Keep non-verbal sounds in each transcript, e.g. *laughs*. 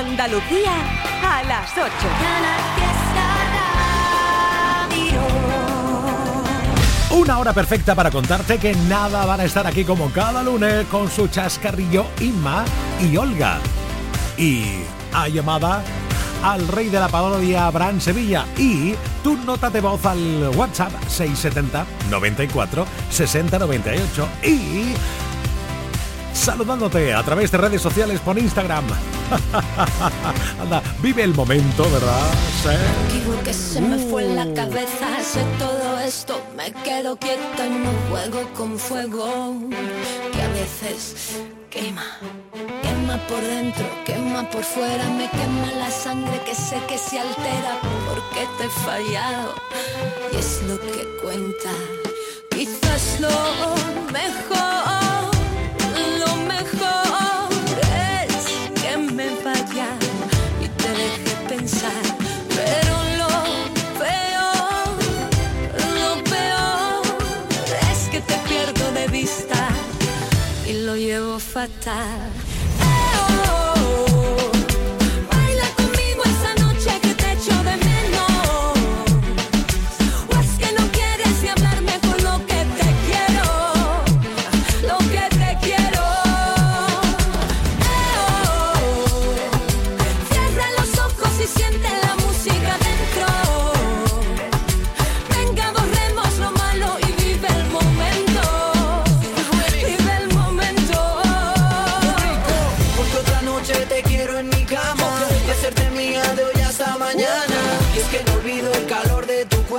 Andalucía a las 8. Una hora perfecta para contarte que nada van a estar aquí como cada lunes con su chascarrillo Inma y Olga. Y a llamada al rey de la parodia Abraham Sevilla y tu nota de voz al WhatsApp 670 94 60 98 y saludándote a través de redes sociales por Instagram. *laughs* Anda, vive el momento, ¿verdad? Sí. que se me fue la uh. cabeza, sé todo esto, me quedo quieta y no juego con fuego, que a veces quema, quema por dentro, quema por fuera, me quema la sangre que sé que se altera porque te he fallado y es lo que cuenta. Quizás lo mejor voglio fatta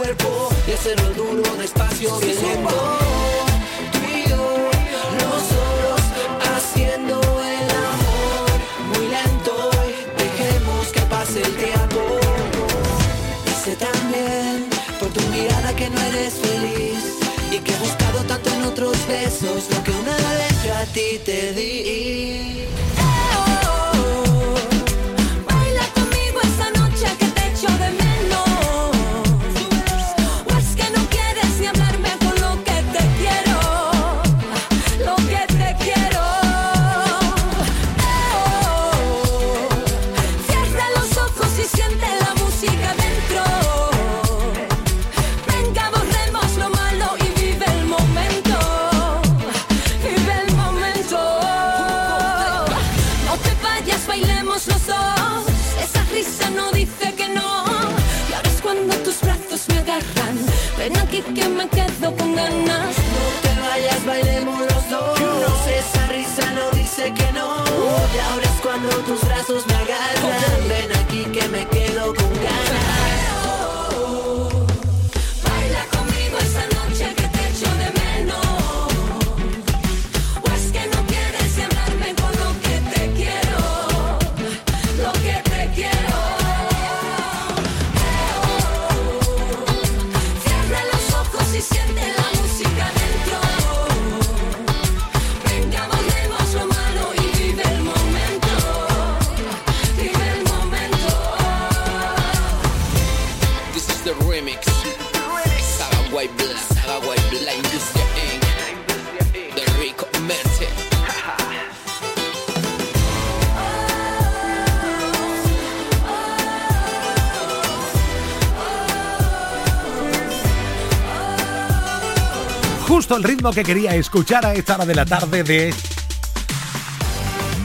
cuerpo y hacerlo duro despacio bien lento. Fatal. el ritmo que quería escuchar a esta hora de la tarde de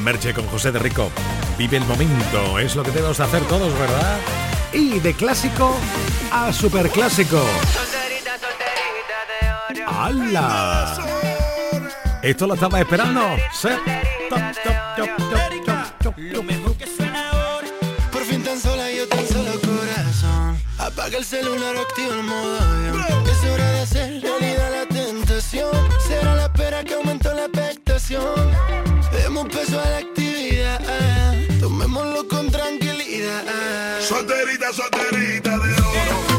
Merche con José de Rico. Vive el momento, es lo que debemos hacer todos, ¿verdad? Y de clásico a superclásico. ¡Hala! ¿Esto lo estaba esperando? ¿Sí? Por fin tan sola yo tan solo corazón. Apaga el celular, activa el modo Demos peso a la actividad. Tomémoslo con tranquilidad. Solterita, solterita de oro.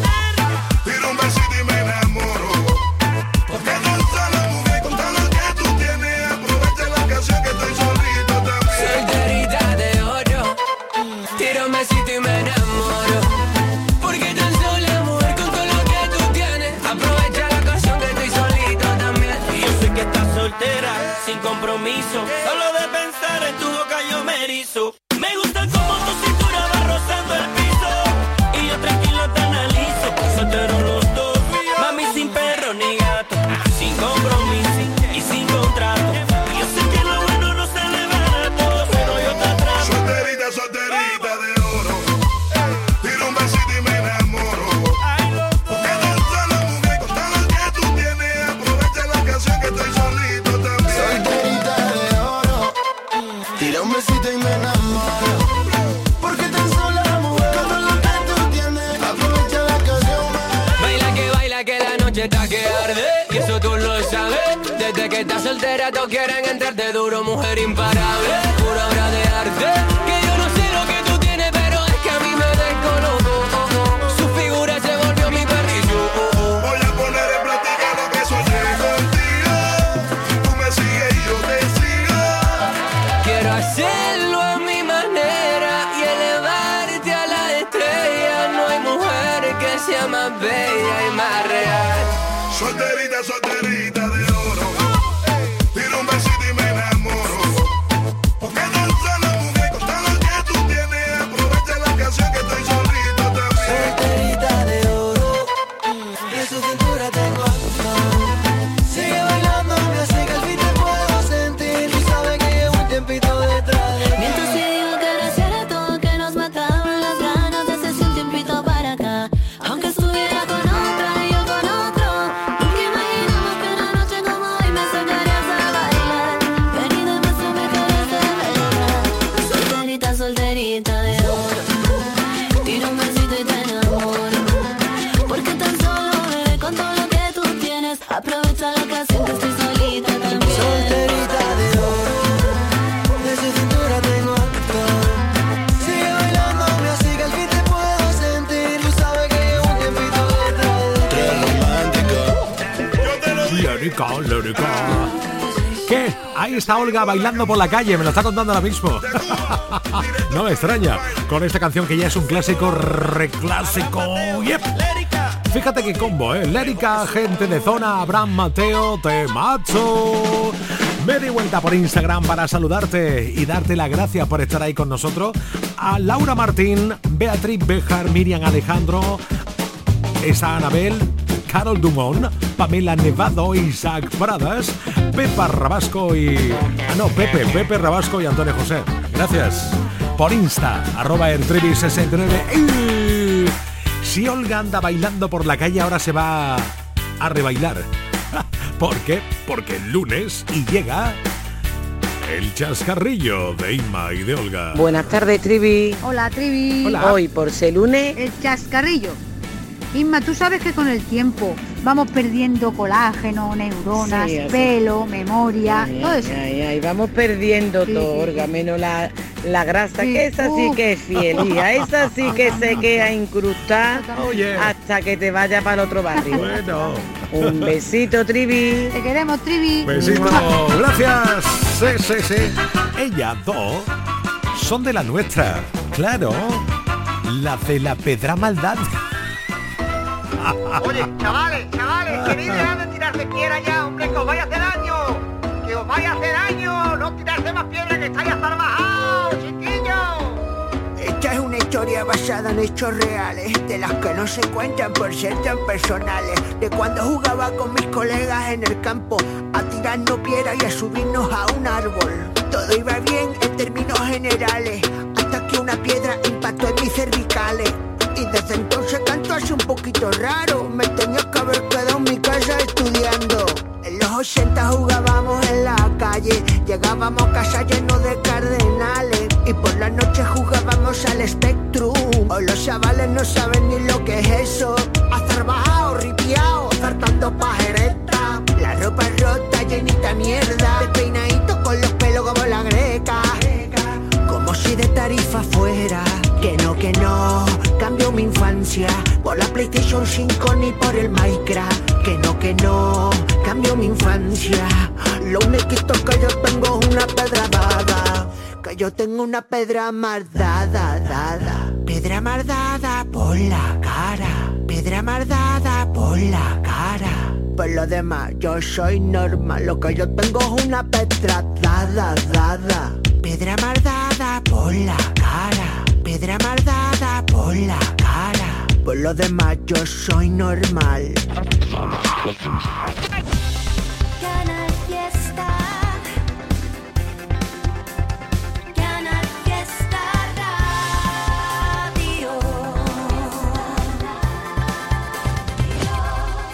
Está que arde Y eso tú lo sabes. Desde que estás soltera todos quieren entrarte duro Mujer imparable, pura obra de arte Solterita, solterita Ahí está Olga bailando por la calle, me lo está contando ahora mismo. *laughs* no me extraña, con esta canción que ya es un clásico, reclásico. Yep. Fíjate qué combo, ¿eh? Lérica, gente de zona, Abraham Mateo, te macho. Me di vuelta por Instagram para saludarte y darte las gracias por estar ahí con nosotros. A Laura Martín, Beatriz Bejar, Miriam Alejandro, está Anabel, Carol Dumont, Pamela Nevado, Isaac Pradas, Pepa Rabasco y... Ah, no, Pepe, Pepe Rabasco y Antonio José. Gracias. Por Insta, arroba ertribi69. Y Si Olga anda bailando por la calle, ahora se va a rebailar. *laughs* ¿Por qué? Porque el lunes y llega el chascarrillo de Inma y de Olga. Buenas tardes, Trivi. Hola, Trivi. Hola. Hoy, por ser lunes, El chascarrillo. Inma, tú sabes que con el tiempo vamos perdiendo colágeno, neuronas, Sí, pelo, memoria, ay, todo eso. ay, ay, vamos perdiendo Sí, todo, sí, Olga, sí. menos la, la grasa, Sí, que esa sí que es fielía, esa sí que se queda incrustada hasta que te vaya para el otro barrio. Bueno. Un besito, Trivi. Te queremos, Trivi. Besito, *laughs* gracias. Sí, sí, sí. Ellas dos son de la nuestra, claro. La de la Pedra Maldad. Oye, chavales, chavales, queréis dejar de tirarse piedra ya, hombre, que os vaya a hacer daño. Que os vaya a hacer daño. No tirarse más piedra que estáis hasta bajados, chiquillos. Esta es una historia basada en hechos reales, de las que no se cuentan por ser tan personales. De cuando jugaba con mis colegas en el campo, a tirarnos piedra y a subirnos a un árbol. Todo iba bien en términos generales, hasta que una piedra impactó en mis cervicales. Y desde entonces canto así un poquito raro, me tenía que haber quedado en mi casa estudiando. En los 80 jugábamos en la calle, llegábamos a casa llenos de cardenales y por la noche jugábamos al Spectrum. Hoy los chavales no saben por la PlayStation 5 ni por el Minecraft. Que no, que no, cambio mi infancia. Lo único que yo tengo es una pedra dada. Que yo tengo una pedra mardada, dada. Pedra mardada por la cara. Pedra mardada por la cara. Por lo demás, yo soy normal. Lo que yo tengo es una pedra dada, dada. Pedra mardada por la cara. Pedra mardada por la cara. Por lo demás, yo soy normal.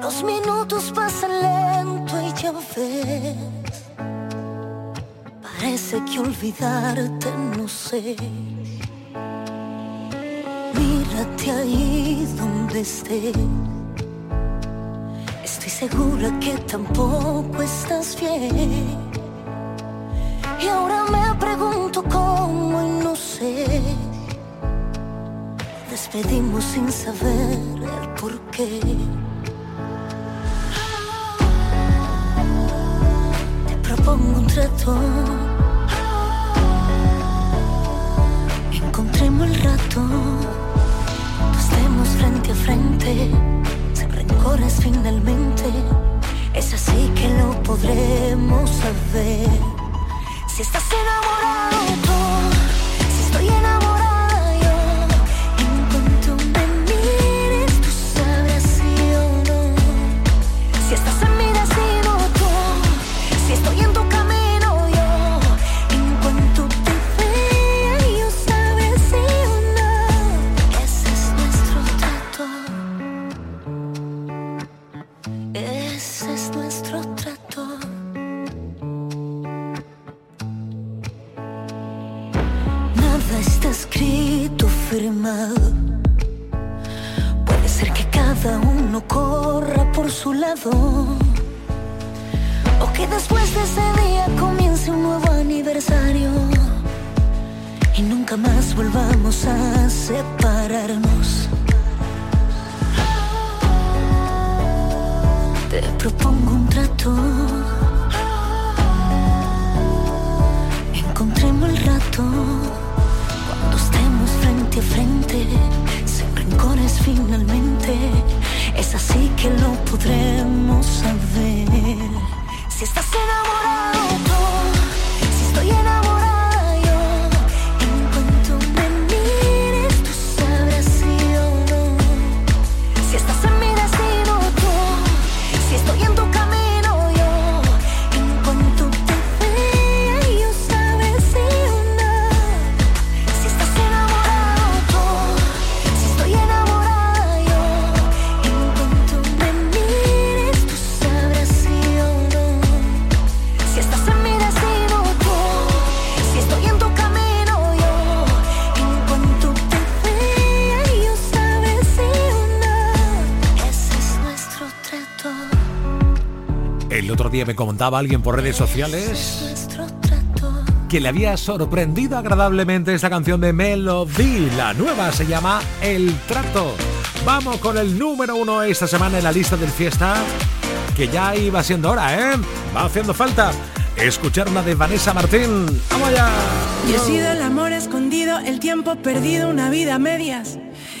Los minutos pasan lento y ya ves. Parece que olvidarte no sé. Mírate ahí donde estés. Estoy segura que tampoco estás bien. Y ahora me pregunto cómo y no sé. Despedimos sin saber el por propongo un trato. Encontremos el rato. Nos frente a frente. Sin rencores finalmente. Es así que lo podremos saber. Si estás enamorado me comentaba alguien por redes sociales que le había sorprendido agradablemente esta canción de Melody. La nueva se llama El Trato. Vamos con el número uno esta semana en la lista del fiesta, que ya iba siendo hora, ¿eh? Va haciendo falta escuchar una de Vanessa Martín. ¡Vamos allá! Y he sido el amor escondido, el tiempo perdido, una vida a medias.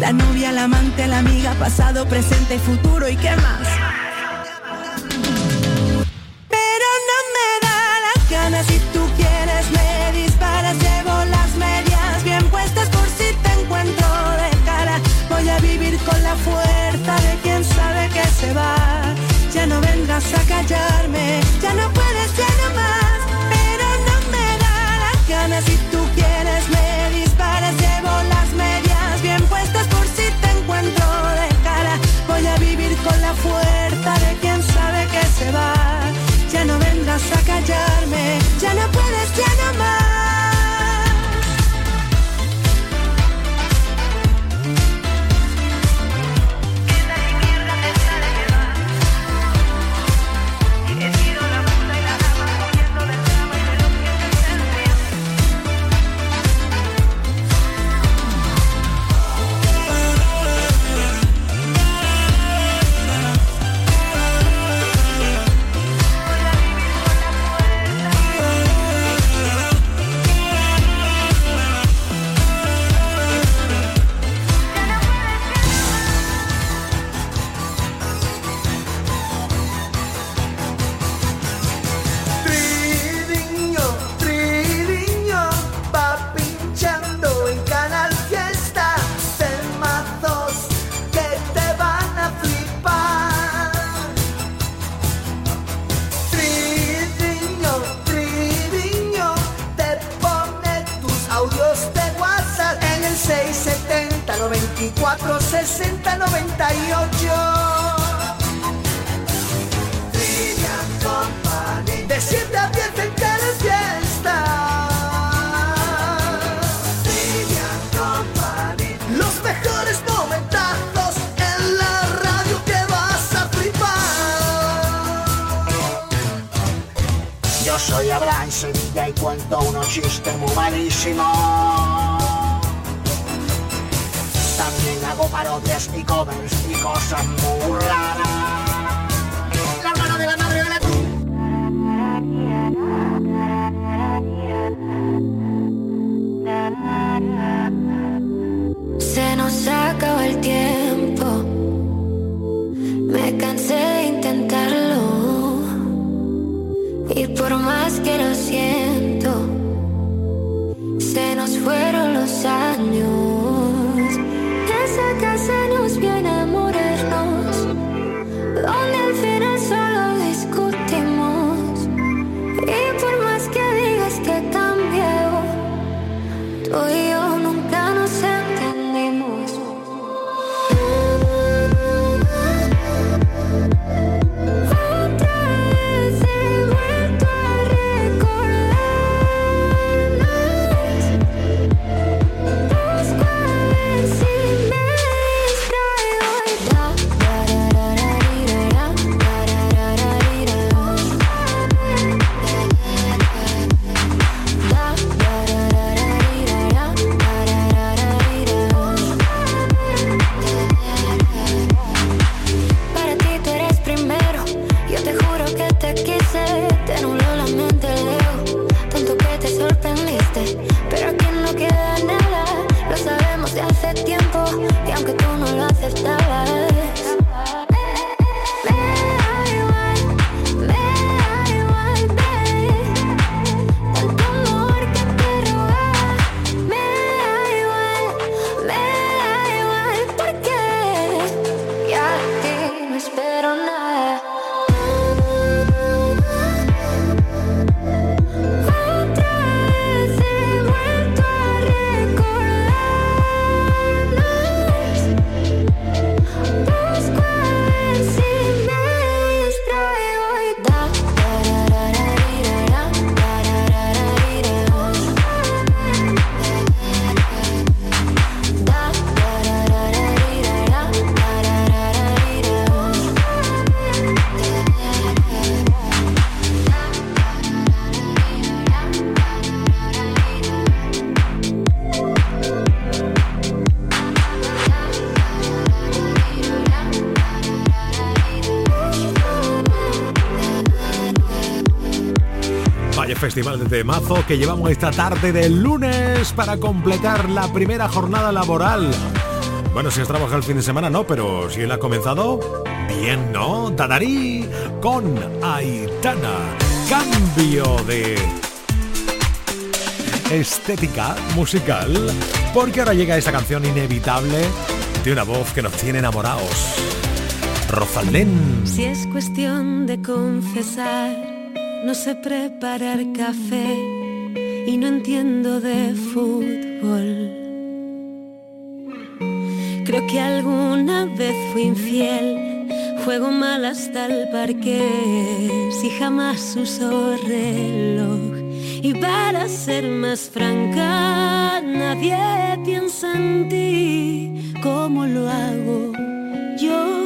La novia, la amante, la amiga, pasado, presente y futuro y qué más. Festival de temazo que llevamos esta tarde del lunes para completar la primera jornada laboral. Bueno, si has trabajado el fin de semana, no, pero si él ha comenzado, bien, ¿no? Tadarí con Aitana. Cambio de estética musical, porque ahora llega esta canción inevitable de una voz que nos tiene enamorados. Rosalén. Si es cuestión de confesar, no sé preparar café y no entiendo de fútbol. Creo que alguna vez fui infiel, juego mal hasta el parque, si jamás uso reloj. Y para ser más franca, nadie piensa en ti como lo hago yo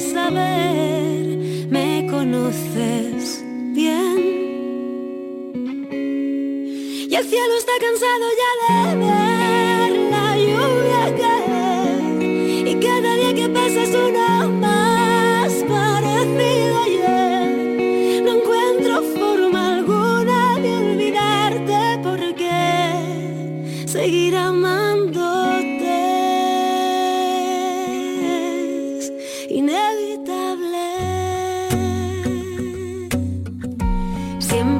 saber, me conoces bien. Y el cielo está cansado ya de ver la lluvia caer, y cada día que pasa es uno más parecido a ayer. No encuentro forma alguna de olvidarte porque seguir amándote inevitable.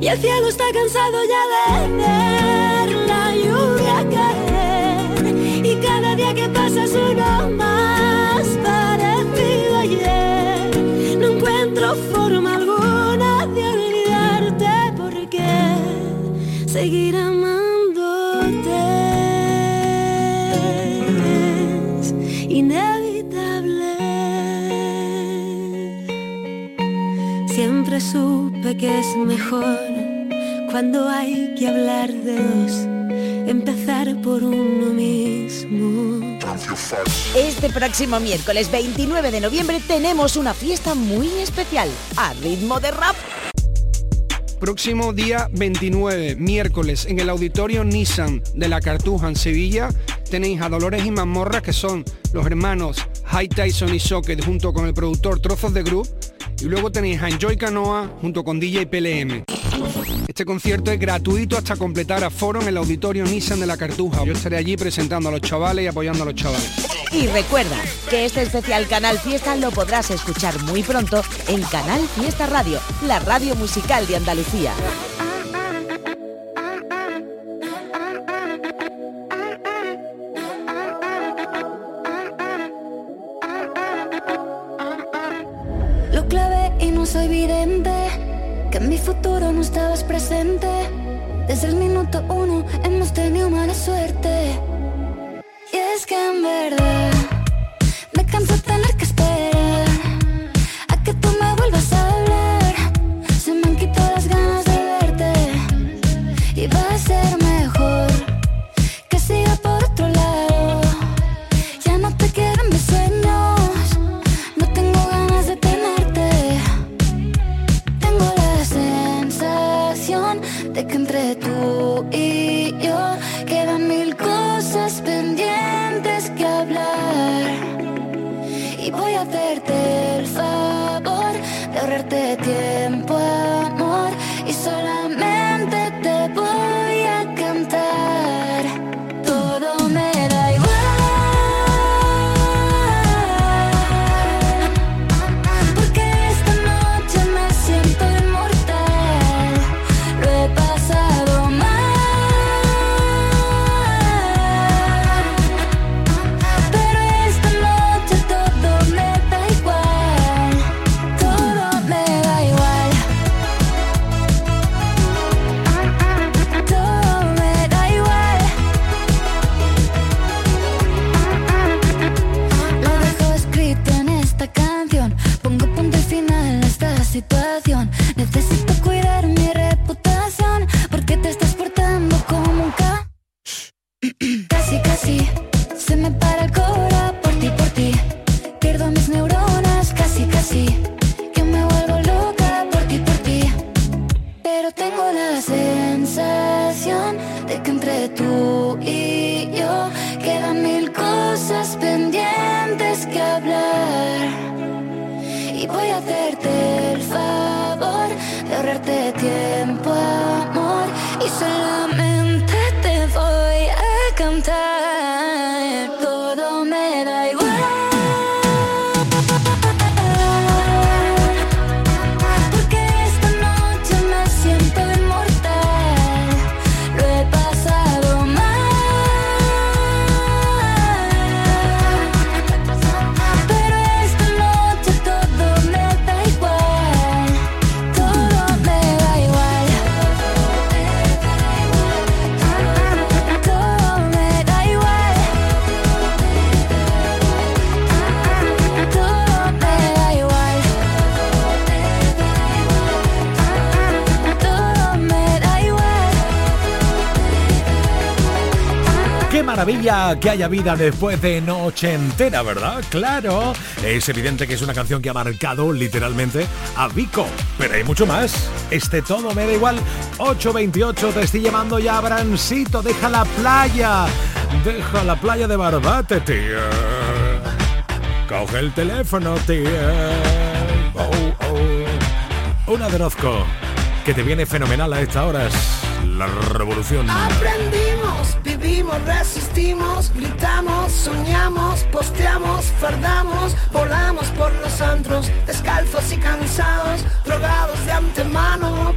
Y el cielo está cansado ya de ver la lluvia caer, y cada día que pasa es uno más parecido ayer. No encuentro forma alguna de olvidarte porque seguir amándote es inevitable. Siempre supe que es mejor cuando hay que hablar de dos, empezar por uno mismo. Este próximo miércoles 29 de noviembre tenemos una fiesta muy especial a ritmo de rap. Próximo día 29, miércoles, en el auditorio Nissan de la Cartuja en Sevilla, tenéis a Dolores y Mazmorra, que son los hermanos High Tyson y Socket, junto con el productor Trozos de Group. Y luego tenéis a Enjoy Canoa, junto con DJ PLM. Este concierto es gratuito hasta completar aforo en el auditorio Nissan de la Cartuja. Yo estaré allí presentando a los chavales y apoyando a los chavales. Y recuerda que este especial Canal Fiesta lo podrás escuchar muy pronto en Canal Fiesta Radio, la radio musical de Andalucía. Desde el minuto uno hemos tenido mala suerte. Que haya vida después de noche entera, ¿verdad? Claro, es evidente que es una canción que ha marcado literalmente a Vico, pero hay mucho más. Este todo me da igual. 828 te estoy llamando ya, Brancito, deja la playa. Deja la playa de Barbate, tía. Coge el teléfono, tía. Oh, oh. Una de Orozco, que te viene fenomenal a estas horas. La revolución. Aprendimos, vivimos, gritamos, soñamos, posteamos, fardamos, volamos por los antros, descalzos y cansados, drogados de antemano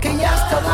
que ya estaban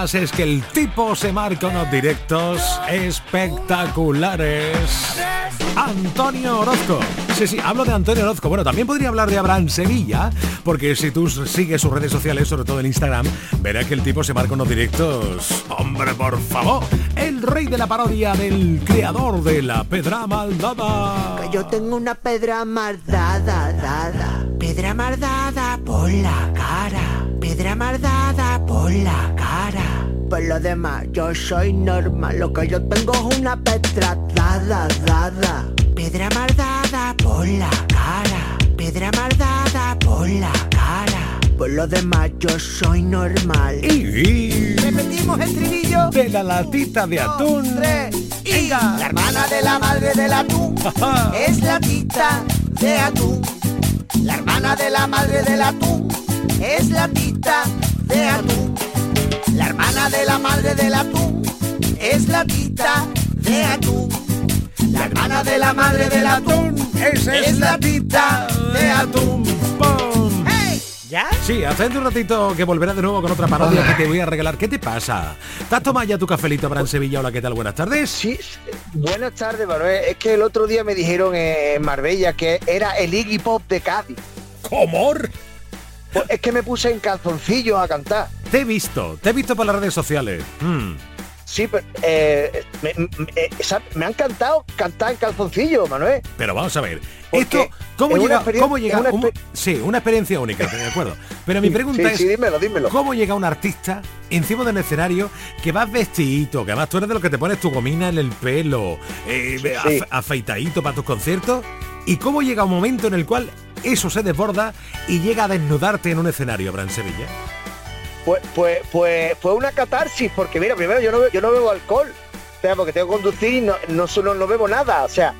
es que el tipo se marca unos directos espectaculares. Antonio Orozco. Sí, sí, hablo de Antonio Orozco. Bueno, también podría hablar de Abraham Sevilla, porque si tú sigues sus redes sociales, sobre todo en Instagram, verás que el tipo se marca unos directos. Hombre, por favor, el rey de la parodia del creador de la pedra maldada. Yo tengo una pedra mardada, dada. Pedra mardada por la cara. Pedra mardada por la cara. Por lo demás, yo soy normal. Lo que yo tengo es una pedra dada, dada. Pedra mardada por la cara. Pedra mardada por la cara. Por lo demás, yo soy normal. Y... Repetimos el trivillo. De la latita de atún. Y la hermana de la madre del atún es la tita de atún. La hermana de la madre del atún es la tita de atún. La hermana de la madre del atún es la tita de atún. La hermana de la madre del atún es, la tita de atún. ¡Pum! ¿Ya? Sí, haced un ratito que volverá de nuevo con otra parodia que te voy a regalar. ¿Qué te pasa? ¿Te has tomado ya tu cafelito para en Sevilla? Hola, ¿qué tal? Buenas tardes. Sí, buenas tardes, Manuel. Es que el otro día me dijeron en Marbella que era el Iggy Pop de Cádiz. ¿Cómo? Pues es que me puse en calzoncillos a cantar. Te he visto, te he visto por las redes sociales. Mm. Sí, pero eh, me, me- esa- me han cantado cantar en calzoncillos, Manuel. Pero vamos a ver, Porque esto, ¿cómo es llega? ¿Cómo llega? una un- sí, una experiencia única, de acuerdo. Pero mi pregunta sí, es, sí, dímelo, dímelo. ¿cómo llega un artista encima de un escenario que vas vestidito, que además tú eres de lo que te pones tu gomina en el pelo, eh, Sí. afe- afeitadito para tus conciertos? ¿Y cómo llega un momento en el cual eso se desborda y llega a desnudarte en un escenario, Bran Sevilla? Pues, pues, pues fue una catarsis, porque mira, primero yo no, yo no bebo alcohol, o sea, porque tengo que conducir y no, no, solo no bebo nada, o sea,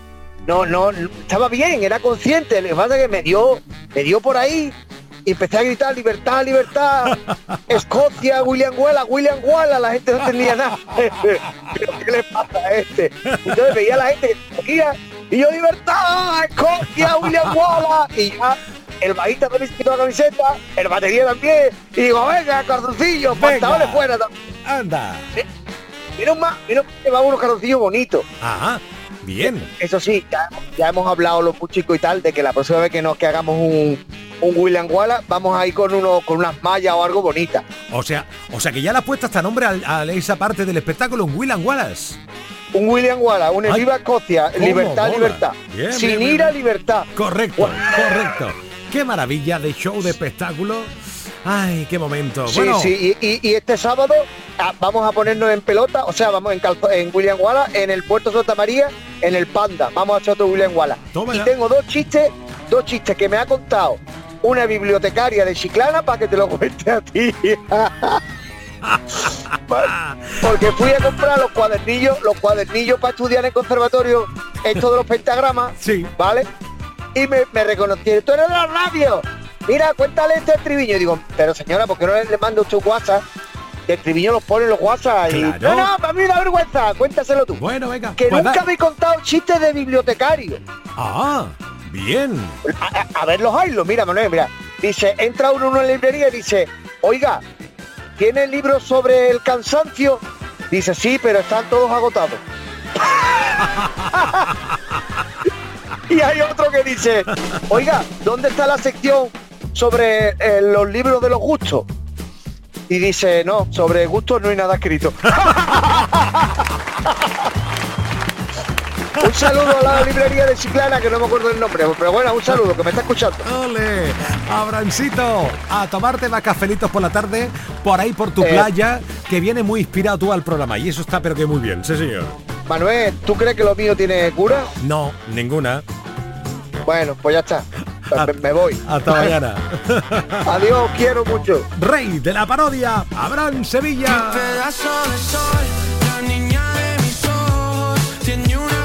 no, no, no- estaba bien, era consciente, lo que pasa es que me dio, me dio por ahí y empecé a gritar libertad, libertad, *laughs* Escocia, William Wallace, William Wallace, la gente no entendía nada. *laughs* Pero ¿qué le pasa a este? Entonces veía a la gente que y yo libertad, Escocia, William *laughs* Wallace, y ya el bajista también se quitó la camiseta, el batería también, y digo, venga, cardoncillo, pantalones fuera también. Anda. Menos más, menos mal que vamos unos cardoncillos bonitos. Ajá, bien. Eso sí, ya, ya hemos hablado los chicos y tal de que la próxima vez que nos que hagamos un, un William Wallace, vamos a ir con uno con unas mallas o algo bonita. O sea, o sea que ya le has puesto hasta nombre a, esa parte del espectáculo, un William Wallace. Un William Wallace, un Viva Escocia, libertad, mola. libertad. Bien, Sin bien, ir bien, a libertad. Correcto, correcto. Qué maravilla de show de espectáculo. Ay, qué momento. Sí, bueno, sí, y, y- y este sábado ah, vamos a ponernos en pelota, o sea, vamos en, calzo- en William Wallace, en el Puerto Santa María, en el Panda. Vamos a hacer otro William Wallace. Toma y ya. tengo dos chistes, dos chistes que me ha contado una bibliotecaria de Chiclana para que te lo *laughs* cuente a ti. Porque fui a comprar los cuadernillos, los cuadernillos para estudiar en el conservatorio, esto de los pentagramas, sí. ¿vale? Y me, me reconocieron, tú eres de la radio. Mira, cuéntale este estribillo. Y digo, pero señora, ¿por qué no le, usted un WhatsApp? El estribillo los pone en los WhatsApp. Y, Claro. no, no, para mí me da vergüenza, cuéntaselo tú. Bueno, venga. Que pues nunca da- habéis contado chistes de bibliotecario. Ah, bien. A, a- a ver los haylos, mira, Manuel, mira. Dice, entra uno en una librería y dice, oiga, ¿tiene libros sobre el cansancio? Dice, sí, pero están todos agotados. *laughs* y hay otro que dice, oiga, ¿dónde está la sección sobre eh, los libros de los gustos? Y dice, no, sobre gustos no hay nada escrito. *laughs* un saludo a la librería de Chiclana, que no me acuerdo el nombre, pero bueno, un saludo, que me está escuchando. Ole, Abrancito, a tomarte más cafelitos por la tarde, por ahí por tu Eh. playa, que viene muy inspirado tú al programa. Y eso está pero que muy bien, sí señor. Manuel, ¿tú crees que lo mío tiene cura? No, ninguna. Bueno, pues ya está. Me, me voy. Hasta mañana. *laughs* Adiós, quiero mucho. Rey de la parodia, Abraham Sevilla. pedazo de sol, la niña de mis ojos, tiene una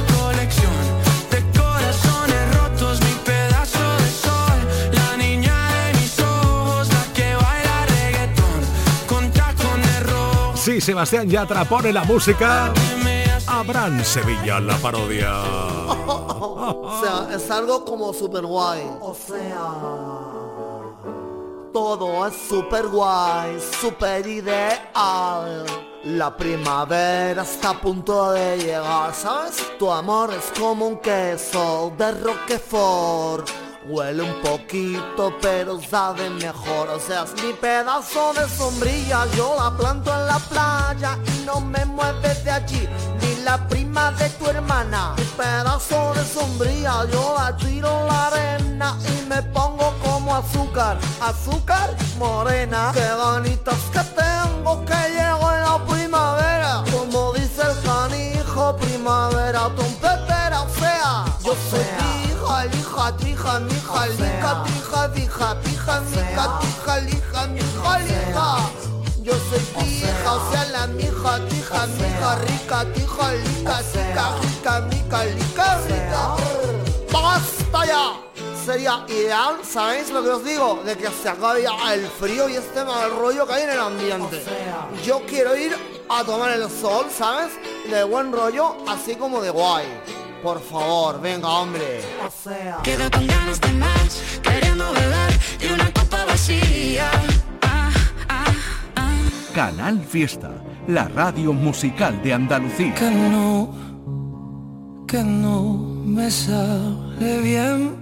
Sí, Sebastián Yatra pone la música. Abraham Sevilla, la parodia. *laughs* O sea, es algo como super guay. O sea, todo es super guay, super ideal. La primavera está a punto de llegar, ¿sabes? Tu amor es como un queso de Roquefort. Huele un poquito, pero sabe mejor. O sea, mi pedazo de sombrilla. Yo la planto en la playa y no me mueves de allí. Ni la prima de tu hermana. Mi pedazo de sombrilla. Yo la tiro en la arena y me pongo como azúcar. Azúcar morena. Qué ganitas que tengo que llego en la primavera. Como dice el canijo, primavera trompetera. O sea, yo soy hija, trija, mija, trija, vija, pija, mica, tija, lija, mija, lija. Yo soy pija, o sea, la mija, tija, mija, rica, tija, lica, chica, rica, mica, lica, rica. ¡Basta ya! Sería ideal, ¿sabéis lo que os digo? De que se acabe ya el frío y este mal rollo que hay en el ambiente. Yo quiero ir a tomar el sol, ¿sabes? De buen rollo, así como de guay. Por favor, venga, hombre. O sea. Quedo con ganas de más, queriendo beber y una copa vacía. Ah, ah, ah. Canal Fiesta, la radio musical de Andalucía. Que no, que no me sale bien,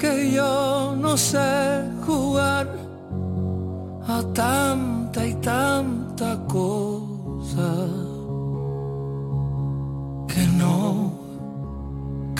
que yo no sé jugar a tanta y tanta cosa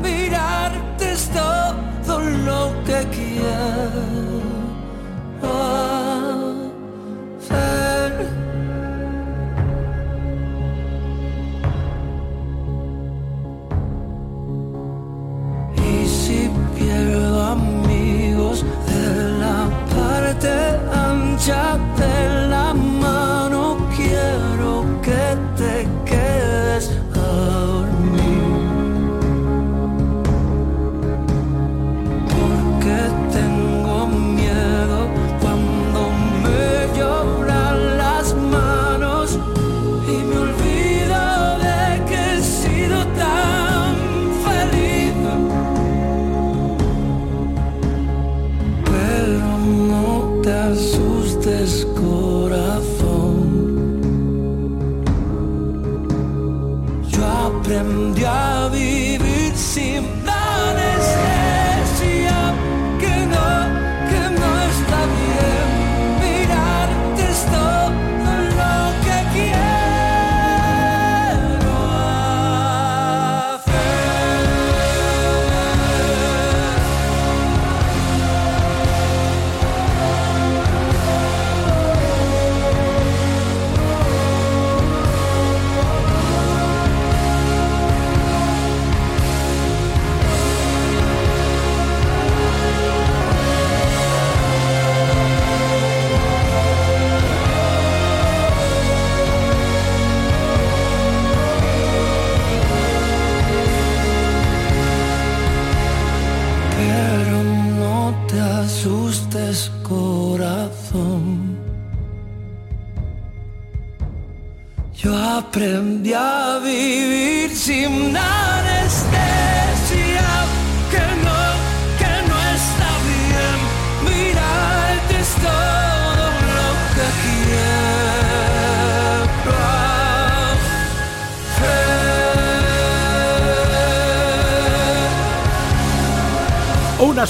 mirarte es todo lo que quiero.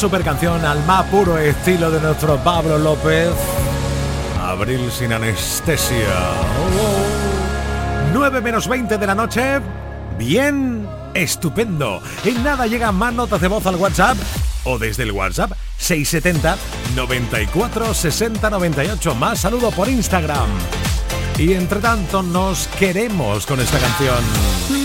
super canción al más puro estilo de nuestro Pablo López. Abril sin anestesia. Oh, 9 menos 20 de la noche. Bien, estupendo. En nada llegan más notas de voz al WhatsApp o desde el WhatsApp 670 94 60 98. Más saludo por Instagram. Y entre tanto nos queremos con esta canción.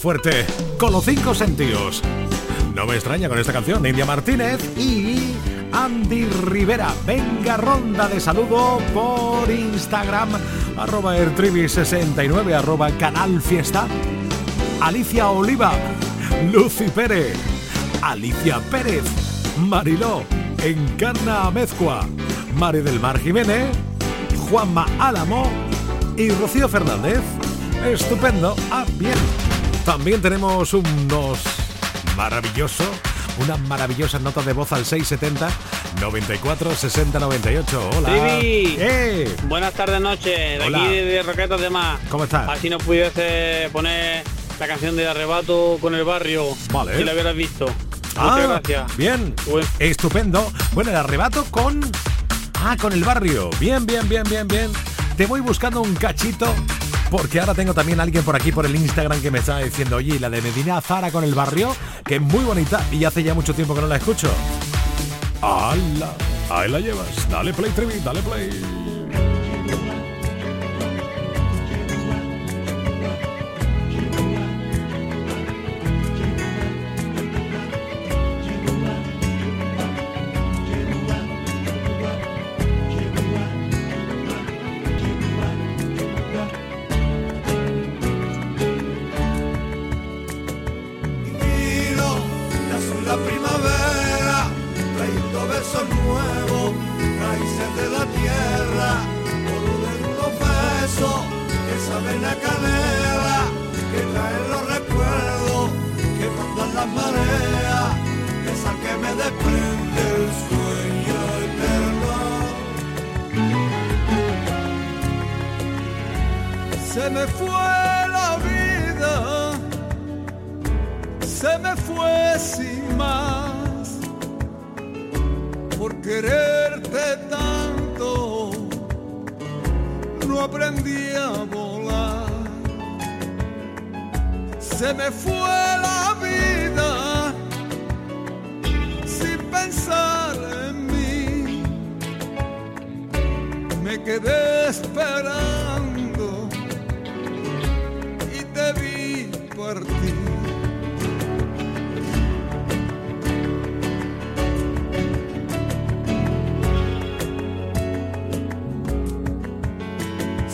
Fuerte con los cinco sentidos. No me extraña con esta canción, India Martínez y Andy Rivera. Venga, ronda de saludo por Instagram, arroba ertrivi69, arroba canal fiesta. Alicia Oliva, Lucy Pérez, Alicia Pérez, Mariló, Encarna Amezcua, Mari del Mar Jiménez, Juanma Álamo y Rocío Fernández. Estupendo. Ah, bien. También tenemos unos maravillosos, unas maravillosas notas de voz al 670 94 60 98. Hola. Trivi. Eh, Buenas tardes, noches. De Hola. aquí de Roquetas de Mar. ¿Cómo estás? Así nos pudiese poner la canción de Arrebato con el barrio. Vale. Si la hubieras visto. Ah, Muchas gracias. Bien. Estupendo. Bueno, el arrebato con. Ah, con el barrio. Bien, bien, bien, bien, bien. Te voy buscando un cachito. Porque ahora tengo también a alguien por aquí por el Instagram que me está diciendo, oye, ¿y la de Medina Zara con el barrio, que es muy bonita y hace ya mucho tiempo que no la escucho. ¡Hala! Ahí la llevas. Dale play, Trevi, dale play.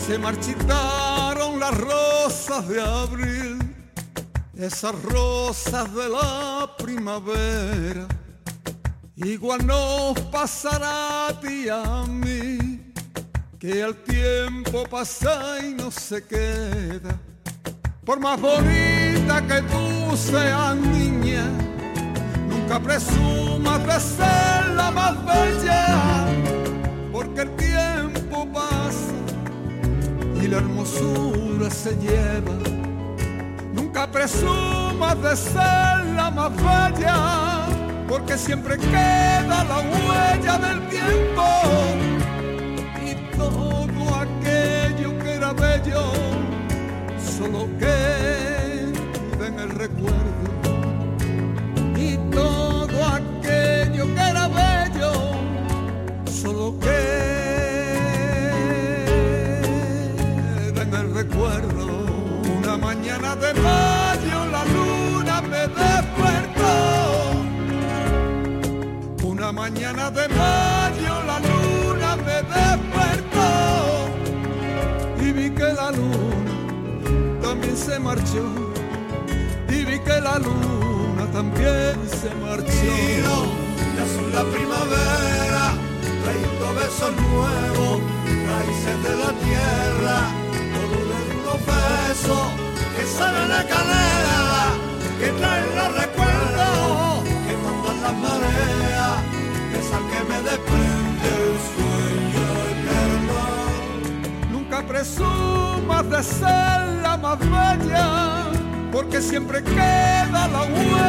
Se marchitaron las rosas de abril, esas rosas de la primavera. Igual nos pasará a ti a mí, que el tiempo pasa y no se queda. Por más bonita que tú seas niña, nunca presumas de ser la más bella, porque el tiempo pasa y la hermosura se lleva. Nunca presumas de ser la más bella, porque siempre queda la huella del tiempo y todo aquello que era bello solo queda en el recuerdo. Y todo aquello que era bello solo queda Mañana de mayo la luna me despertó. Una mañana de mayo la luna me despertó. Y vi que la luna también se marchó. Y vi que la luna también se marchó. de azul la primavera, trayendo besos nuevos, raíces de la tierra, por unos besos que saben a canela, que traen los recuerdos, que mandan las mareas, esa que me desprende el sueño eterno. Nunca presumas de ser la más bella, porque siempre queda la huella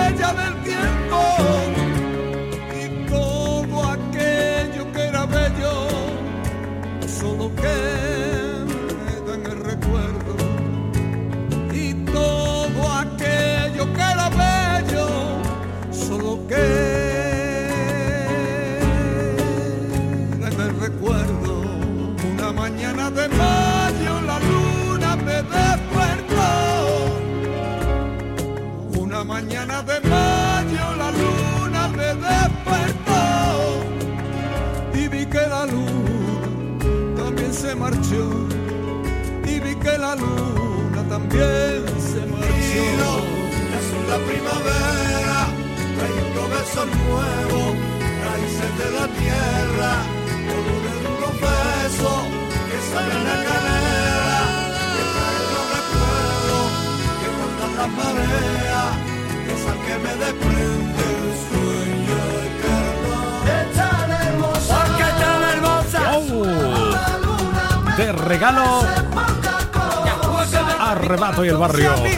barrio.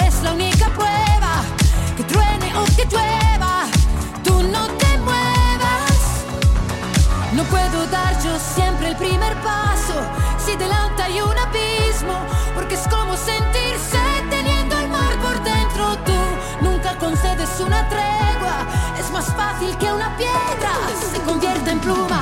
es más fácil que una piedra se convierta en pluma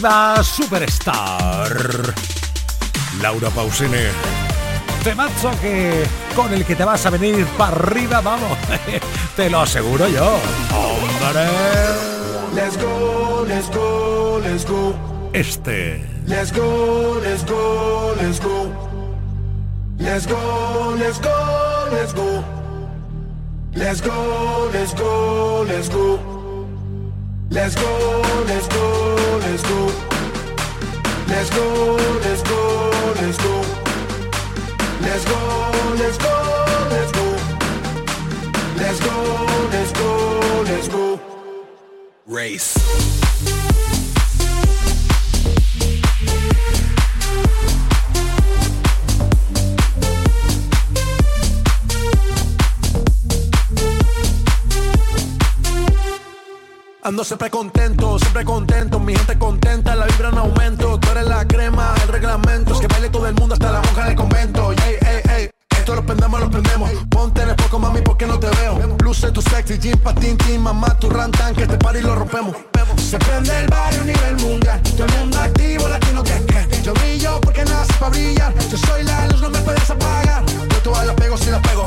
Diva, superstar. Laura Pausini. Temazo que con el que te vas a venir para arriba, vamos. te lo aseguro yo. ¡Hombre! Let's go, let's go, let's go. Este. Let's go, let's go, let's go. Let's go, let's go, let's go. Let's go, let's go, let's go. Let's go, let's go, let's go. Let's go, let's go, let's go. Let's go, let's go, let's go. Let's go, let's go, let's go. Race. Ando siempre contento, contento, mi gente contenta, la vibra en aumento, tú eres la crema, el reglamento, es que baile todo el mundo hasta la monja del convento, ey, ey, ey, esto lo prendemos, lo prendemos, ponte en el poco mami porque no te veo, luce tu sexy, jean patín, team, mamá, tu rantan, que este party lo rompemos, se prende el barrio nivel mundial, todo el mundo activo, latino que que, yo brillo porque nace para brillar, yo soy la luz, no me puedes apagar, yo todas las pego si las pego,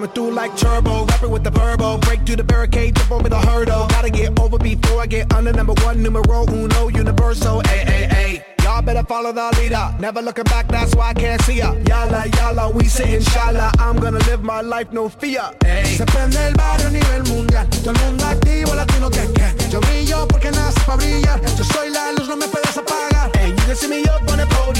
Coming through like turbo, rapping with the verbo. Break through the barricade, jump over the hurdle. Gotta get over before I get under number one, numero uno, universal. Ay, ay, ay. Y'all better follow the leader. Never looking back, that's why I can't see ya. Yala, yala, we say inshallah. I'm gonna live my life, no fear. Se prende el barrio a nivel mundial. Todo el mundo activo, latino que que. Yo brillo porque nace para brillar. Yo soy la luz, no me puedes apagar. You can see me up on the podium.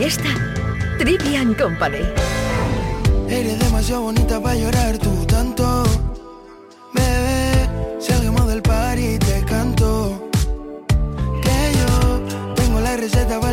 Fiesta, Trivian Company. Eres demasiado bonita para llorar tú tanto. Bebé, salgamos del party y te canto. Que yo tengo la receta para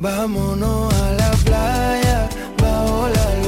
vámonos a la playa. Bajo la luna